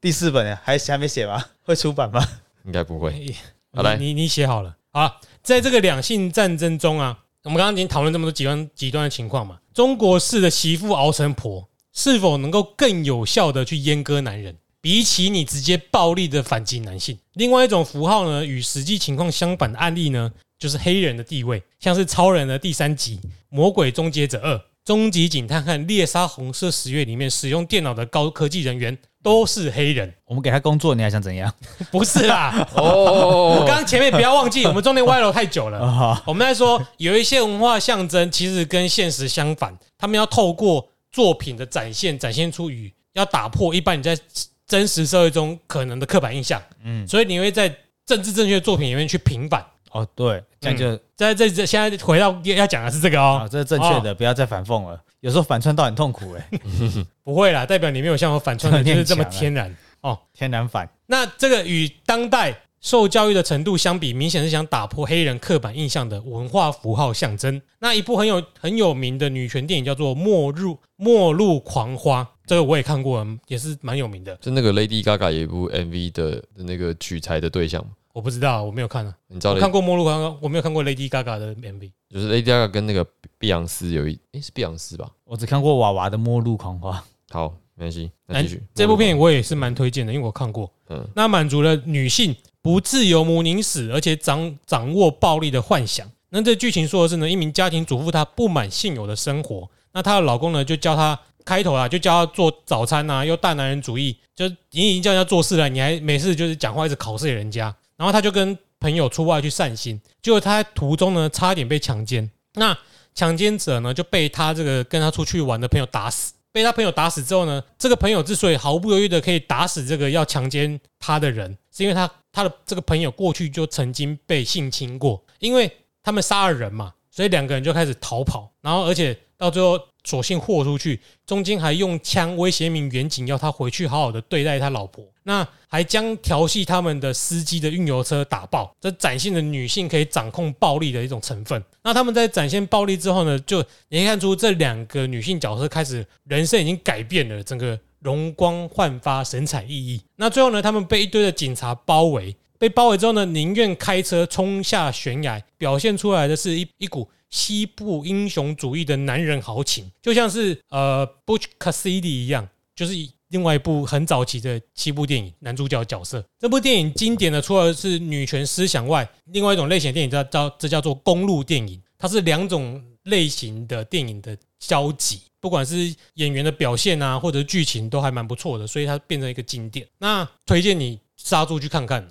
第四本呢，还还没写吗？会出版吗？应该不会。好来你你你写好了啊。在这个两性战争中啊，我们刚刚已经讨论这么多极端极端的情况嘛，中国式的媳妇熬成婆，是否能够更有效的去阉割男人？比起你直接暴力的反击男性，另外一种符号呢，与实际情况相反的案例呢，就是黑人的地位，像是超人的第三集《魔鬼终结者二》《终极警探》和《猎杀红色十月》里面使用电脑的高科技人员都是黑人，我们给他工作，你还想怎样？不是啦。我 哦，刚刚前面不要忘记，我们中间歪楼太久了。啊，我们在说有一些文化象征，其实跟现实相反，他们要透过作品的展现，展现出与要打破一般你在真实社会中可能的刻板印象。嗯，所以你会在政治正确的作品里面去平反。哦，对，这样就在这这现在回到要讲的是这个啊，哦，这是正确的，不要再反讽了。有时候反串到很痛苦，哎，不会啦，代表你没有像我反串的 就是这么天然哦。天然反。那这个与当代受教育的程度相比，明显是想打破黑人刻板印象的文化符号象征。那一部很有很有名的女权电影叫做《末日末路狂花》，这个我也看过，也是蛮有名的。就那个 Lady Gaga 有一部 MV 的的那个取材的对象嘛，我不知道，我没有看啊。你知道看过《末路狂花》，我没有看过 Lady Gaga 的 MV。就是 Lady Gaga 跟那个碧昂斯有一诶是碧昂斯吧？我只看过娃娃的《末路狂花》，好，没关系，那哎继续。这部片我也是蛮推荐的，因为我看过。嗯那满足了女性不自由母宁死，而且掌掌握暴力的幻想。那这剧情说的是呢，一名家庭主妇她不满现有的生活，那她的老公呢就教她开头啊，就教她做早餐啊，又大男人主义，就你已经叫人家做事了，你还每次就是讲话一直考试人家，然后他就跟朋友出外去散心，结果他在途中呢差点被强奸，那强奸者呢就被他这个跟他出去玩的朋友打死。被他朋友打死之后呢，这个朋友之所以毫不犹豫的可以打死这个要强奸他的人，是因为他他的这个朋友过去就曾经被性侵过，因为他们杀了人嘛，所以两个人就开始逃跑，然后而且到最后索性豁出去，中间还用枪威胁一名远警，要他回去好好的对待他老婆，那还将调戏他们的司机的运油车打爆，这展现了女性可以掌控暴力的一种成分。那他们在展现暴力之后呢，就你可以看出这两个女性角色开始人生已经改变了，整个容光焕发、神采奕奕。那最后呢，他们被一堆的警察包围，被包围之后呢，宁愿开车冲下悬崖，表现出来的是一一股西部英雄主义的男人豪情，就像是呃 Butch Cassidy 一样，就是另外一部很早期的西部电影男主角角色。这部电影经典的除了是女权思想外，另外一种类型的电影叫叫这叫做公路电影，它是两种类型的电影的交集。不管是演员的表现啊，或者是剧情都还蛮不错的，所以它变成一个经典。那推荐你杀猪去看看。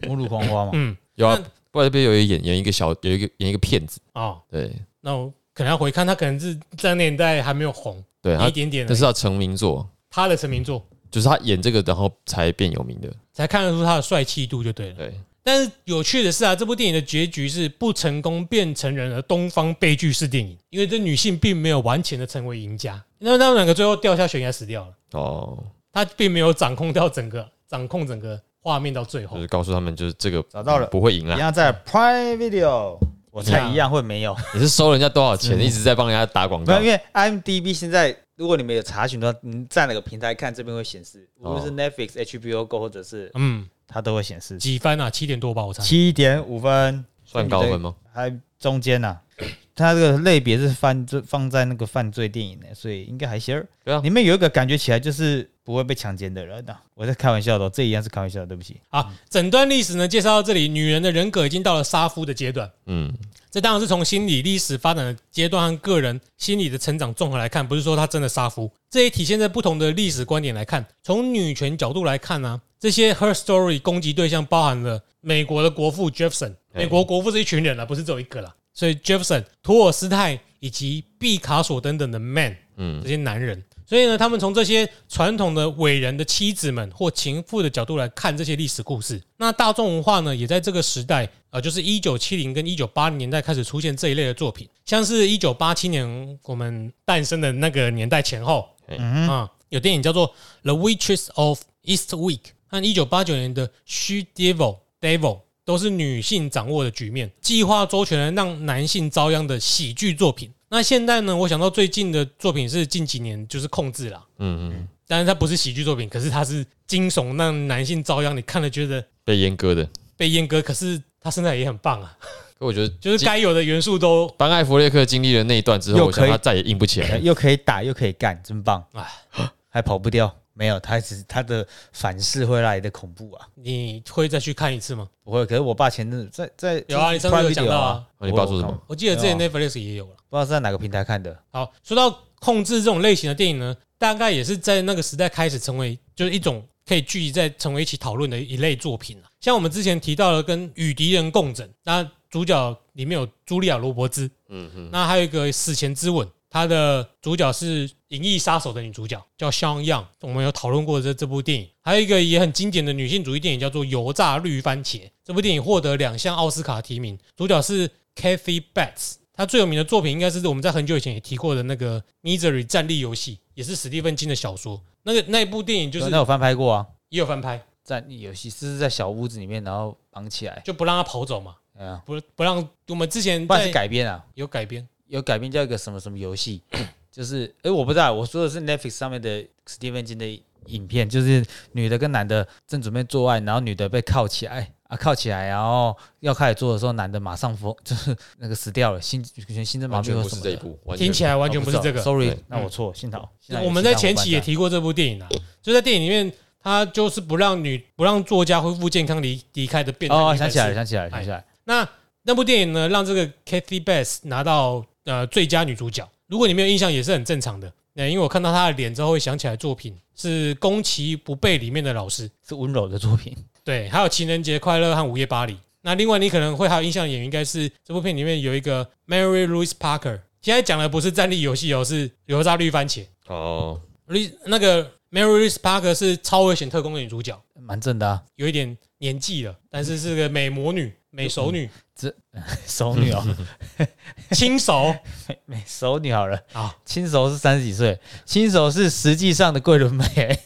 《末路狂花》嘛。嗯，有啊那，不然这边有一演演一个小有一个演一个骗子，哦，对。那我可能要回看，他可能是在那年代还没有红，对，他一点点而已。这是他成名作，他的成名作，就是他演这个然后才变有名的，才看得出他的帅气度就对了。对，但是有趣的是啊，这部电影的结局是不成功变成人而东方悲剧式电影，因为这女性并没有完全的成为赢家，那他们两个最后掉下悬崖死掉了，哦，他并没有掌控掉整个掌控整个画面到最后就是。告诉他们就是这个找到了不会赢啊，一样在 Prime Video，我猜一样会没有。你是收人家多少钱，一直在帮人家打广告有，因，为 IMDB 现在如果你们有查询的话，你在哪个平台看，这边会显示，无论是哦 Netflix、HBO Go 或者是嗯，它都会显示。几分啊？七点多吧，我猜。七点五分，算高分吗？还中间呐、它这个类别是犯罪放在那个犯罪电影的，所以应该还行儿。对啊里面有一个感觉起来就是不会被强奸的人呐、我在开玩笑的哦，这一样是开玩笑的，对不起。好，整段历史呢介绍到这里，女人的人格已经到了杀夫的阶段。嗯，这当然是从心理历史发展的阶段和个人心理的成长综合来看，不是说她真的杀夫。这也体现在不同的历史观点来看。从女权角度来看呢、这些 Her Story 攻击对象包含了美国的国父 Jefferson，哎美国国父是一群人啊，不是只有一个啦。所以 Jefferson、托尔斯泰以及毕卡索等等的 man，嗯。这些男人。所以呢，他们从这些传统的伟人的妻子们或情妇的角度来看这些历史故事。那大众文化呢，也在这个时代，呃，就是一九七零跟一九八零年代开始出现这一类的作品，像是一九八七年我们诞生的那个年代前后，嗯，啊、有电影叫做《The Waitress of Eastwick》和一九八九年的《She Devil Devil》，都是女性掌握的局面，计划周全的让男性遭殃的喜剧作品。那现在呢，我想到最近的作品是近几年就是控制啦，嗯嗯，但是它不是喜剧作品，可是它是惊悚让男性遭殃，你看了觉得被阉割的。被阉割，可是他身材也很棒啊，可我觉得 就是该有的元素都当艾弗列克经历了那一段之后，我想他再也硬不起来。又可以打又可以干，真棒！哎还跑不掉，没有，他只是他的反噬会来的恐怖啊，你会再去看一次吗？不会。可是我爸前阵子在在有啊，你上次有讲到啊，哦你爸说什么？我记得之前 Netflix 也有了。不知道是在哪个平台看的。好，说到控制这种类型的电影呢，大概也是在那个时代开始成为就是一种可以聚集在成为一起讨论的一类作品了。像我们之前提到的跟与敌人共枕，那主角里面有茱莉亚·罗伯兹，嗯哼，那还有一个死前之吻，它的主角是《银翼杀手》的女主角叫香样，我们有讨论过这这部电影。还有一个也很经典的女性主义电影叫做《油炸绿番茄》，这部电影获得两项奥斯卡提名，主角是 Kathy Bates。她最有名的作品应该是我们在很久以前也提过的那个《Misery 战力游戏》，也是史蒂芬金的小说。那个那一部电影就是那有翻拍过啊，也有翻拍，战力游戏是在小屋子里面，然后绑起来，就不让他跑走嘛，哎呀，不不让我们之前不然是改编啊，有改编。有改编叫一个什么什么游戏，就是哎、我不知道，我说的是 Netflix 上面的史蒂芬金的影片，就是女的跟男的正准备做爱，然后女的被铐起来啊，铐起来，然后要开始做的时候，男的马上疯，就是那个死掉了，心全心脏麻痹或什么的。不是这一部，完全听起来完全不是这个。，sorry，对那我错，幸好。幸好我们在前期也提过这部电影啊，就在电影里面，他就是不让女不让作家恢复健康离离开的变态哦，想起来了，想起来了，想起来了，那那部电影呢，让这个 Kathy Bates 拿到呃最佳女主角。如果你没有印象，也是很正常的。那因为我看到她的脸之后，会想起来作品是《宫崎不备》里面的老师，是温柔的作品。对，还有《情人节快乐》和《午夜巴黎》。那另外你可能会还有印象的演员，应该是这部片里面有一个 Mary Louise Parker。现在讲的不是战力游戏哦，是油炸绿番茄。哦，那个 Mary Louise Parker 是超危险特工的女主角，蛮正的啊，有一点年纪了，但是是个美魔女、美熟女、这 熟女哦，轻熟 美熟女好了，啊。轻熟是三十几岁，轻熟是实际上的桂纶镁，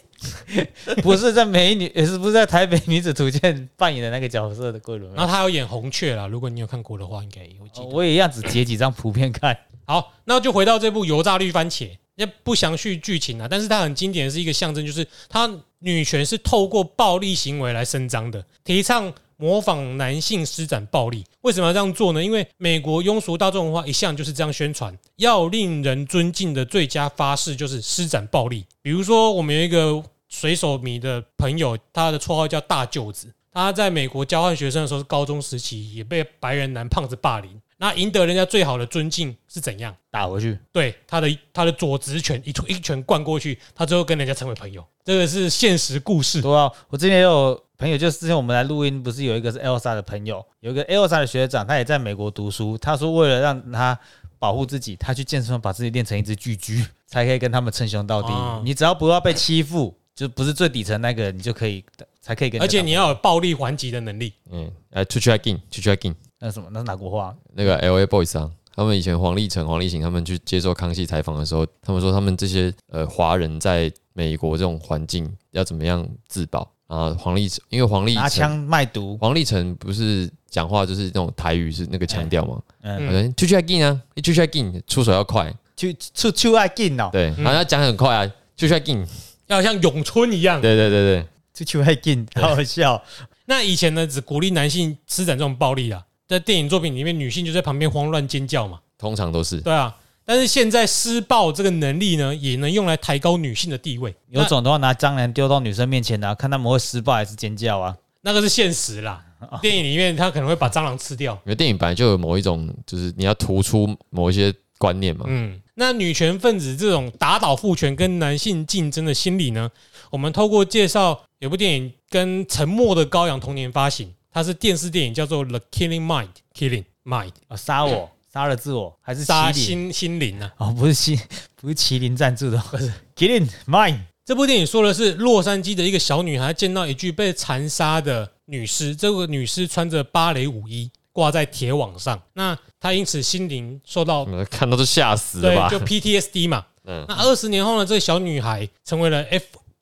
不是在美女，也是不是在台北女子图鉴扮演的那个角色的桂纶镁。然后她有演红雀啦，如果你有看过的话，应该也会记得。哦我也一样只截几张图片看。好，那就回到这部油炸绿番茄，也不详叙剧情啊，但是它很经典的是一个象征，就是它女权是透过暴力行为来伸张的，提倡模仿男性施展暴力。为什么要这样做呢？因为美国庸俗大众文化一向就是这样宣传，要令人尊敬的最佳发誓就是施展暴力。比如说，我们有一个水手迷的朋友，他的绰号叫大舅子。他在美国交换学生的时候，是高中时期也被白人男胖子霸凌。那赢得人家最好的尊敬是怎样？打回去，对他的他的左直拳一一拳灌过去，他最后跟人家成为朋友。这个是现实故事。对啊，我之前也有朋友，就是之前我们来录音，不是有一个是 Elsa 的朋友，有一个 Elsa 的学长，他也在美国读书。他说为了让他保护自己，他去健身房把自己练成一只巨巨，才可以跟他们称兄道弟。哦你只要不要被欺负，就不是最底层那个，你就可以才可以跟。而且你要有暴力还击的能力。嗯，呃 to check in，to check in，那什么？那是哪国话？那个 L A Boys 啊，他们以前黄立成、黄立行他们去接受康熙采访的时候，他们说他们这些呃华人在美国这种环境要怎么样自保啊？黄立成，因为黄立成，拿枪卖毒。黄立成不是讲话就是那种台语是那个腔调吗？嗯，嗯好像 to check in 啊，to check in，出手要快，就出出爱劲哦，对，然后他讲很快啊，就像进，要像咏春一样。对对对对，出出爱劲，好好笑。那以前呢，只鼓励男性施展这种暴力啊，在电影作品里面，女性就在旁边慌乱尖叫嘛。通常都是对啊，但是现在施暴这个能力呢，也能用来抬高女性的地位。有种的话，拿蟑螂丢到女生面前啊，看他们会施暴还是尖叫啊？那个是现实啦。电影里面他可能会把蟑螂吃掉。因为电影本来就有某一种，就是你要突出某一些观念嘛。嗯，那女权分子这种打倒父权跟男性竞争的心理呢，我们透过介绍有部电影跟《沉默的羔羊》同年发行，它是电视电影，叫做《The Killing Mind》，Killing Mind，啊，杀我，杀了自我，还是杀麒麟？心心灵啊。哦，不是心，不是麒麟赞助的，不是麒麟 mine。这部电影说的是洛杉矶的一个小女孩见到一具被残杀的女尸，这个女尸穿着芭蕾舞衣挂在铁网上，那她因此心灵受到嗯看到都吓死了吧？对就 PTSD 嘛。嗯那二十年后呢，这个小女孩成为了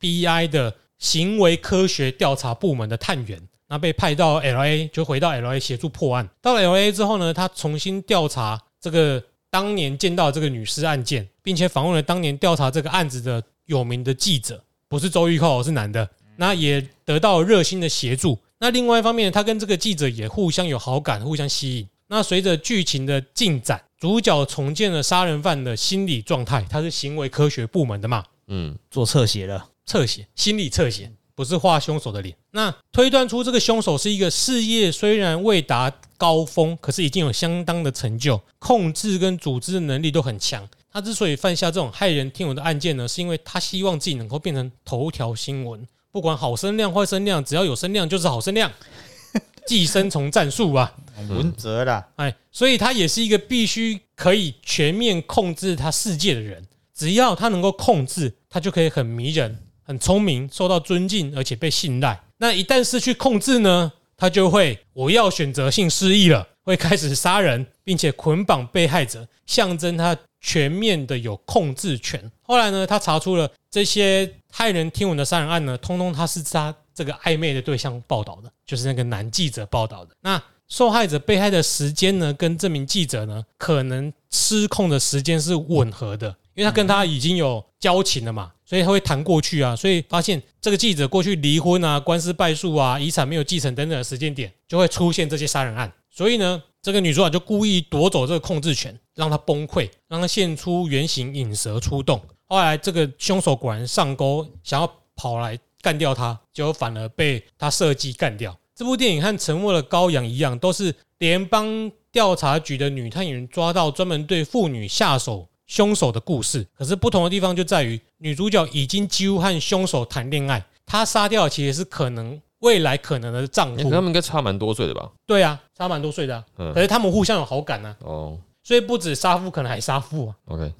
FBI 的行为科学调查部门的探员，那被派到 LA，就回到 LA 协助破案。到了 LA 之后呢，他重新调查这个当年见到这个女尸案件，并且访问了当年调查这个案子的有名的记者，不是周玉蔻，是男的。那也得到热心的协助。那另外一方面，他跟这个记者也互相有好感，互相吸引。那随着剧情的进展，主角重建了杀人犯的心理状态，他是行为科学部门的嘛，嗯，做侧写了，侧写，心理侧写，不是画凶手的脸。那推断出这个凶手是一个事业虽然未达高峰，可是已经有相当的成就，控制跟组织的能力都很强。他之所以犯下这种骇人听闻的案件呢，是因为他希望自己能够变成头条新闻，不管好声量坏声量，只要有声量就是好声量，寄生虫战术啊。文哲啦，哎，所以他也是一个必须可以全面控制他世界的人。只要他能够控制，他就可以很迷人、很聪明、受到尊敬，而且被信赖。那一旦失去控制呢，他就会我要选择性失忆了，会开始杀人，并且捆绑被害者，象征他全面的有控制权。后来呢，他查出了这些骇人听闻的杀人案呢，通通他是他这个暧昧的对象报道的，就是那个男记者报道的。那受害者被害的时间呢，跟这名记者呢，可能失控的时间是吻合的，因为他跟他已经有交情了嘛，所以他会谈过去啊，所以发现这个记者过去离婚啊、官司败诉啊、遗产没有继承等等的时间点，就会出现这些杀人案。所以呢，这个女主角就故意夺走这个控制权，让他崩溃，让他现出原形，引蛇出洞。后来这个凶手果然上钩，想要跑来干掉他，结果反而被他设计干掉。这部电影和《沉默的羔羊》一样，都是联邦调查局的女探员抓到专门对妇女下手凶手的故事。可是不同的地方就在于，女主角已经几乎和凶手谈恋爱，她杀掉的其实是可能未来可能的丈夫。他们应该差蛮多岁的吧？对啊，差蛮多岁的、啊，可嗯，是他们互相有好感啊，哦所以不止杀夫，可能还杀父啊。，OK，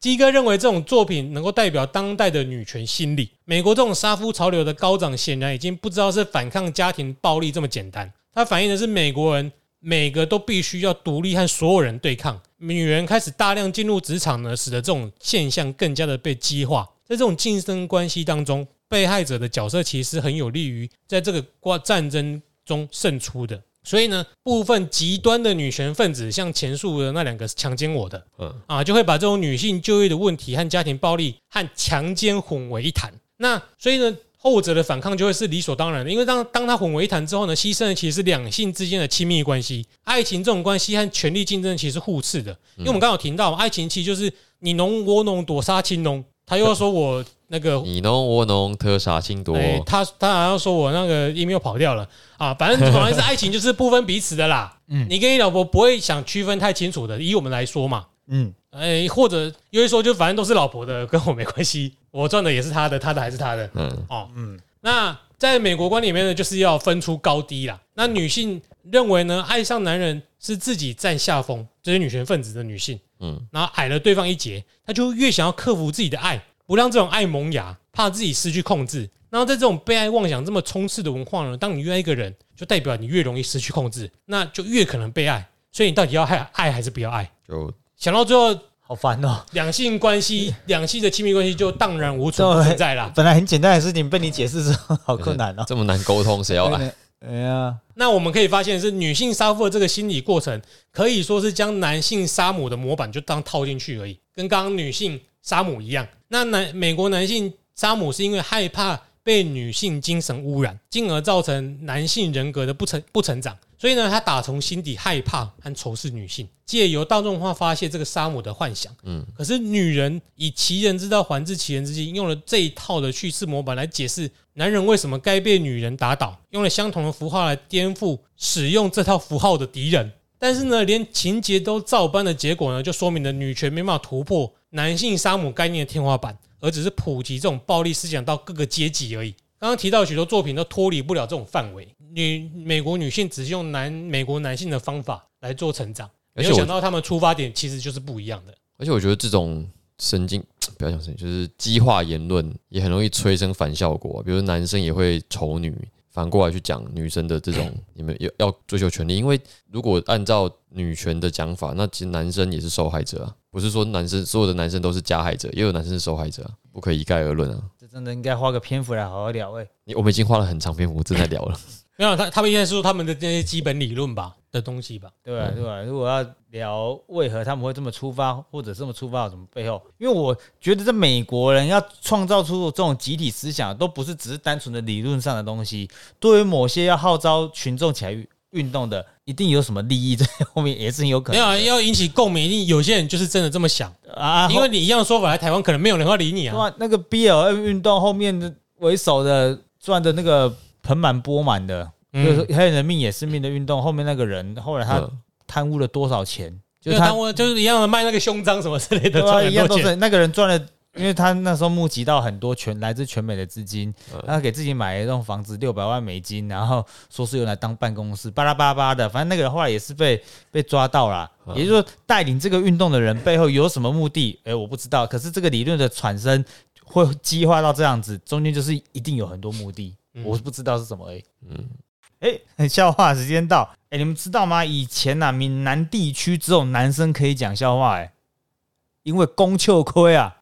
鸡哥认为这种作品能够代表当代的女权心理。美国这种杀夫潮流的高涨，显然已经不知道是反抗家庭暴力这么简单，它反映的是美国人每个都必须要独立和所有人对抗。女人开始大量进入职场呢，使得这种现象更加的被激化。在这种竞争关系当中，被害者的角色其实很有利于在这个 qua 战争中胜出的。所以呢，部分极端的女权分子，像前述的那两个强奸我的，嗯，啊，就会把这种女性就业的问题和家庭暴力和强奸混为一谈。那所以呢，后者的反抗就会是理所当然的，因为当当他混为一谈之后呢，牺牲的其实是两性之间的亲密关系，爱情这种关系和权力竞争其实是互斥的。因为我们刚刚有提到嘛，爱情其实就是你侬我侬，躲杀亲侬。他又要说我那个 你侬我侬，特杀亲多，哎，他他好像说我那个 email 跑掉了啊，反正总而言之，爱情就是不分彼此的啦。嗯你跟你老婆不会想区分太清楚的，以我们来说嘛，嗯，哎，或者因为说就反正都是老婆的，跟我没关系，我赚的也是他的，他的还是他的嗯，哦。嗯那在美国观里面呢，就是要分出高低啦。那女性认为呢，爱上男人是自己占下风，这些女权分子的女性，嗯，然后矮了对方一截，她就越想要克服自己的爱，不让这种爱萌芽，怕自己失去控制。然后在这种被爱妄想这么充斥的文化呢，当你越爱一个人，就代表你越容易失去控制，那就越可能被爱。所以你到底要爱爱还是不要爱？就想到最后，好烦哦。两性关系、两性的亲密关系就荡然无存不存在啦。本来很简单的事情，被你解释之后，好困难哦。这么难沟通，谁要来？哎呀，那我们可以发现，是女性杀父的这个心理过程，可以说是将男性杀母的模板就当套进去而已。跟刚刚女性杀母一样。那男美国男性杀母是因为害怕被女性精神污染，进而造成男性人格的不成不成长。所以呢，他打从心底害怕和仇视女性，借由大众化发泄这个杀母的幻想。嗯，可是女人以其人之道还治其人之心，用了这一套的叙事模板来解释男人为什么该被女人打倒，用了相同的符号来颠覆使用这套符号的敌人。但是呢，连情节都照搬的结果呢，就说明了女权没办法突破男性杀母概念的天花板，而只是普及这种暴力思想到各个阶级而已。刚刚提到许多作品都脱离不了这种范围。女美国女性只是用男美国男性的方法来做成长，没有想到他们出发点其实就是不一样的。而且我觉得这种神经 不要讲神经，就是激化言论也很容易催生反效果。比如男生也会丑女，反过来去讲女生的这种你们要要追求权利。因为如果按照女权的讲法，那其实男生也是受害者啊，不是说男生所有的男生都是加害者，也有男生是受害者啊，不可以一概而论啊。这真的应该花个篇幅来好好聊哎！你我们已经花了很长篇幅正在聊了。没有他，他们应该是说他们的那些基本理论吧的东西吧？对吧？对吧？如果要聊为何他们会这么出发，或者这么出发什么背后？因为我觉得这美国人要创造出这种集体思想，都不是只是单纯的理论上的东西。对于某些要号召群众起来运动的，一定有什么利益在后面，也是有可能。没有 要引起共鸣，一定有些人就是真的这么想啊！因为你一样说法来台湾，可能没有人会理你啊。那个 B L M 运动后面的为首的赚的那个。盆满钵满的，就是还有人命也是命的运动。后面那个人后来他贪污了多少钱？就是贪污，就是一样的卖那个胸章什么之类的，对一样都是那个人赚了，因为他那时候募集到很多全来自全美的资金，他给自己买了一栋房子六百万美金，然后说是用来当办公室，巴拉巴拉的。反正那个人后来也是被被抓到了。也就是说，带领这个运动的人背后有什么目的？哎，我不知道。可是这个理论的产生会激化到这样子，中间就是一定有很多目的。我是不知道是什么哎，嗯，哎，笑话时间到，哎，你们知道吗？以前呐，闽南地区只有男生可以讲笑话，哎，因为公秋亏啊。